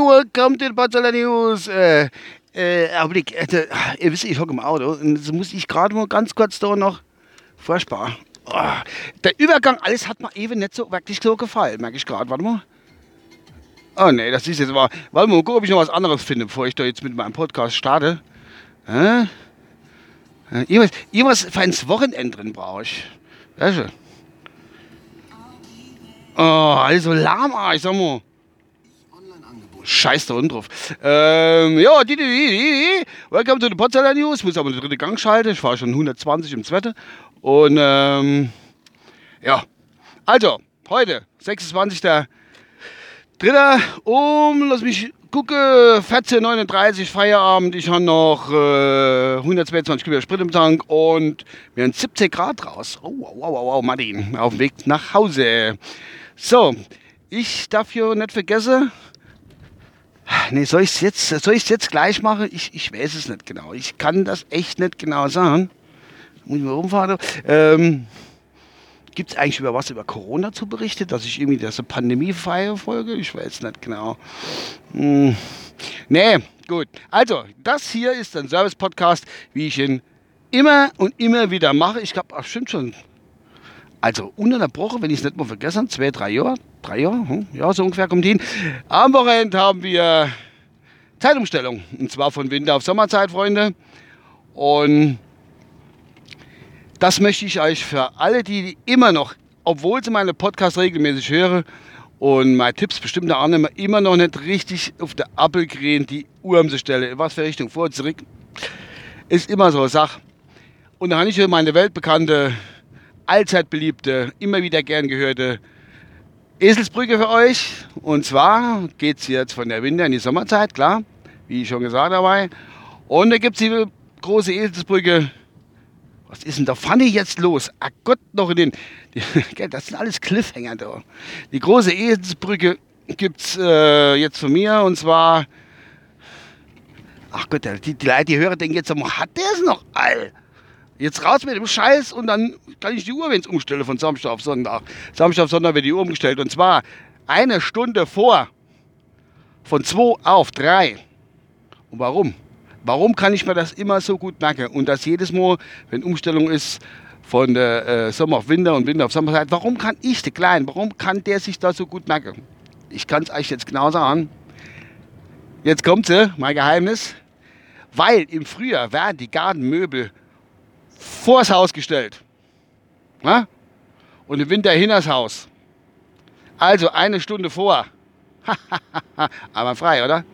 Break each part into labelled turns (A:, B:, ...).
A: Welcome to the Potsdamer News. Äh, äh, Augenblick, äh, ihr wisst, ich hocke im Auto und jetzt muss ich gerade mal ganz kurz da noch furchtbar. Oh, der Übergang, alles hat mir eben nicht so wirklich so gefallen, merke ich gerade. Warte mal. Oh nee, das ist jetzt mal. Warte mal, guck, ob ich noch was anderes finde, bevor ich da jetzt mit meinem Podcast starte. Äh? Irgendwas, irgendwas für ins Wochenende drin brauche ich. Ja, schön. Oh, also lahm, ich sag mal. Scheiß da unten drauf. Ähm, ja, die, die, die, die. Welcome to the Potsdamer News. Muss aber den dritten Gang schalten. Ich fahre schon 120 im zweiten. Und ähm, ja, also heute, 26.3. Um, lass mich gucken, 14.39 Feierabend. Ich habe noch äh, 122 Kilometer Sprit im Tank und wir haben 17 Grad raus. Oh, wow, wow, wow, Martin, auf dem Weg nach Hause. So, ich darf hier nicht vergessen, Nee, soll ich es jetzt, jetzt gleich machen? Ich, ich weiß es nicht genau. Ich kann das echt nicht genau sagen. Muss ich mal rumfahren. Ähm, Gibt es eigentlich über was über Corona zu berichten, dass ich irgendwie das Pandemie folge? Ich weiß nicht genau. Hm. Nee, gut. Also, das hier ist ein Service-Podcast, wie ich ihn immer und immer wieder mache. Ich glaube, stimmt schon. Also ununterbrochen, wenn ich es nicht mal vergessen, zwei, drei Jahre, drei Jahre, hm, ja, so ungefähr kommt hin. Am Wochenende haben wir Zeitumstellung. Und zwar von Winter auf Sommerzeit, Freunde. Und das möchte ich euch für alle, die immer noch, obwohl sie meine Podcasts regelmäßig hören und meine Tipps bestimmt der Arne immer noch nicht richtig auf der Appelgren die Uhr um sie stelle, was für Richtung vor, zurück, ist immer so eine Sache. Und da habe ich meine weltbekannte, allzeit beliebte, immer wieder gern gehörte Eselsbrücke für euch. Und zwar geht es jetzt von der Winter in die Sommerzeit, klar, wie ich schon gesagt habe. Und da gibt es die große Eselsbrücke was ist denn da Pfanne jetzt los? Ach Gott, noch in den. Das sind alles Cliffhanger da. Die große Eselsbrücke gibt es äh, jetzt von mir und zwar. Ach Gott, die, die Leute, die hören, denken jetzt, hat der es noch all? Jetzt raus mit dem Scheiß und dann kann ich die Uhr, wenn es umstelle, von Samstag auf Sonntag. Samstag auf Sonntag wird die Uhr umgestellt und zwar eine Stunde vor. Von 2 auf 3. Und warum? Warum kann ich mir das immer so gut merken? Und das jedes Mal, wenn Umstellung ist von der äh, Sommer auf Winter und Winter auf Sommerzeit, warum kann ich, der Klein, warum kann der sich da so gut merken? Ich kann es euch jetzt genau sagen. Jetzt kommt sie, mein Geheimnis. Weil im Frühjahr werden die Gartenmöbel vors Haus gestellt. Na? Und im Winter hinters Haus. Also eine Stunde vor. Aber frei, oder?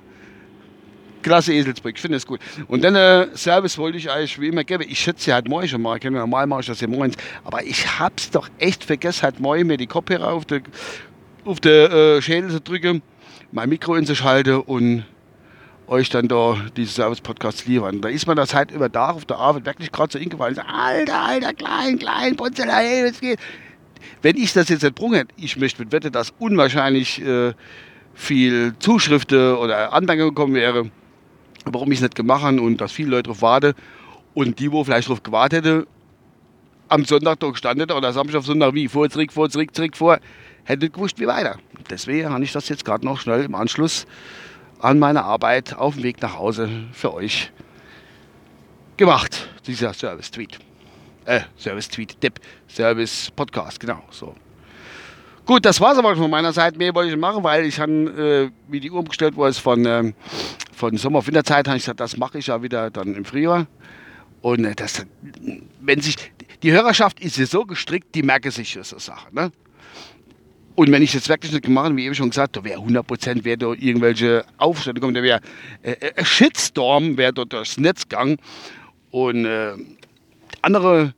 A: klasse Eselsbrück, ich finde es gut. Und dann äh, Service wollte ich eigentlich wie immer geben. Ich schätze ja halt morgen schon mal, normal mache ich das ja morgens, aber ich hab's doch echt vergessen, halt morgen mir die Kopfhörer auf der, auf der äh, Schädel zu drücken, mein Mikro inzuschalte und euch dann da diese Service-Podcasts liefern. Da ist man das halt über da auf der Arbeit wirklich gerade so hingefallen. Alter, alter, klein, klein, Ponzella, hey, was geht? Wenn ich das jetzt nicht brungen ich möchte mit Wette, dass unwahrscheinlich äh, viel Zuschriften oder Anmerkungen gekommen wäre warum ich es nicht gemacht habe und dass viele Leute darauf warten. Und die, wo vielleicht darauf gewartet hätte, am Sonntag da gestanden oder Samstag auf Sonntag wie, vor, zurück, vor, zurück, zurück, vor, hätte gewusst, wie weiter. Deswegen habe ich das jetzt gerade noch schnell im Anschluss an meine Arbeit auf dem Weg nach Hause für euch gemacht, dieser Service-Tweet. Äh, Service-Tweet-Tipp, Service-Podcast, genau, so. Gut, das war es aber von meiner Seite. Mehr wollte ich machen, weil ich habe, äh, wie die Uhr umgestellt wurde, von, ähm, von Sommer-Winterzeit, habe ich gesagt, das mache ich ja wieder dann im Frühjahr. Und äh, das, wenn sich, die Hörerschaft ist ja so gestrickt, die merken sich so Sachen. Ne? Und wenn ich das wirklich nicht gemacht habe, wie eben schon gesagt, da wäre 100% wäre da irgendwelche Aufstände gekommen, da wäre äh, äh, ein Shitstorm, wäre dort durchs Netz gegangen. Und äh, andere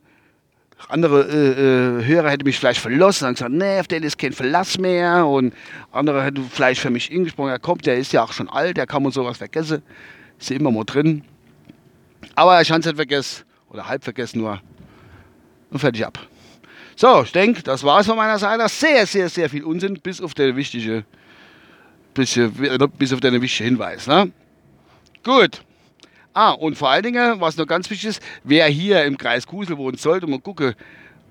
A: andere äh, äh, Hörer hätten mich vielleicht verlassen und gesagt, nee, auf den ist kein Verlass mehr. Und andere hätten vielleicht für mich ingesprochen, er kommt, der ist ja auch schon alt, der kann man sowas vergessen. Ist ja immer mal drin. Aber ich habe es nicht vergessen, oder halb vergessen nur. Und fertig ab. So, ich denke, das war es von meiner Seite. Sehr, sehr, sehr viel Unsinn, bis auf den wichtigen, bis, bis auf den wichtigen Hinweis. Ne? Gut. Ah, und vor allen Dingen, was noch ganz wichtig ist, wer hier im Kreis Kusel wohnt, sollte mal gucken,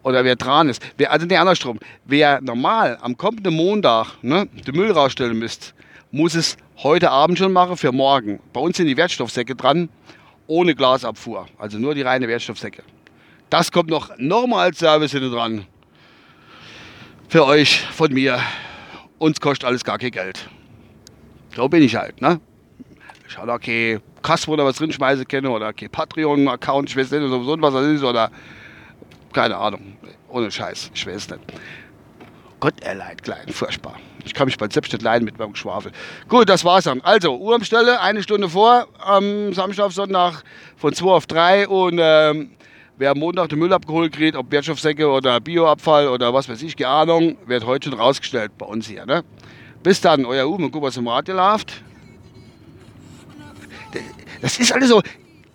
A: oder wer dran ist. Wer, also nicht andersrum. Wer normal am kommenden Montag ne, den Müll rausstellen müsst, muss es heute Abend schon machen für morgen. Bei uns sind die Wertstoffsäcke dran, ohne Glasabfuhr. Also nur die reine Wertstoffsäcke. Das kommt noch nochmal als Service hinten dran. Für euch, von mir. Uns kostet alles gar kein Geld. So bin ich halt, ne? Ich habe okay Kasse, wo da was drin schmeißen kann oder okay Patreon-Account, ich weiß nicht, oder was das ist, oder keine Ahnung. Ohne Scheiß, ich weiß nicht. Gott erleid, klein, furchtbar. Ich kann mich bald selbst nicht leiden mit meinem Geschwafel. Gut, das war's dann. Also, Uhrumstelle, eine Stunde vor, am Samstag Sonntag von 2 auf 3 und ähm, Wer am Montag den Müll abgeholt kriegt, ob Wertstoffsäcke oder Bioabfall oder was weiß ich, keine Ahnung, wird heute schon rausgestellt bei uns hier. Ne? Bis dann, euer Uwe, guck, was im Radio läuft. Das ist alles so,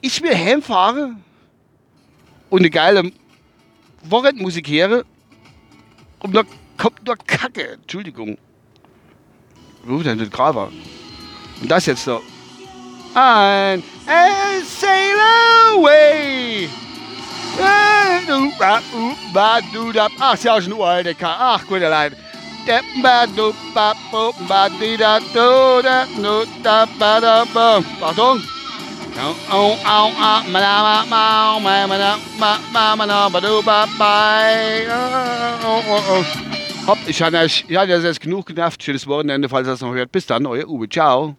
A: ich will heimfahre und eine geile Wochenendmusik höre und da kommt nur Kacke, Entschuldigung. Ruft denn das Graver? Und das jetzt so. Ein Sail Away! Ach, ist ja auch schon uralte K. Ach, gute Leid. Achtung. Hopp, ich hatte, ich hatte jetzt genug genervt. Schönes Wochenende, falls ihr das noch hört. Bis dann, euer Uwe. Ciao.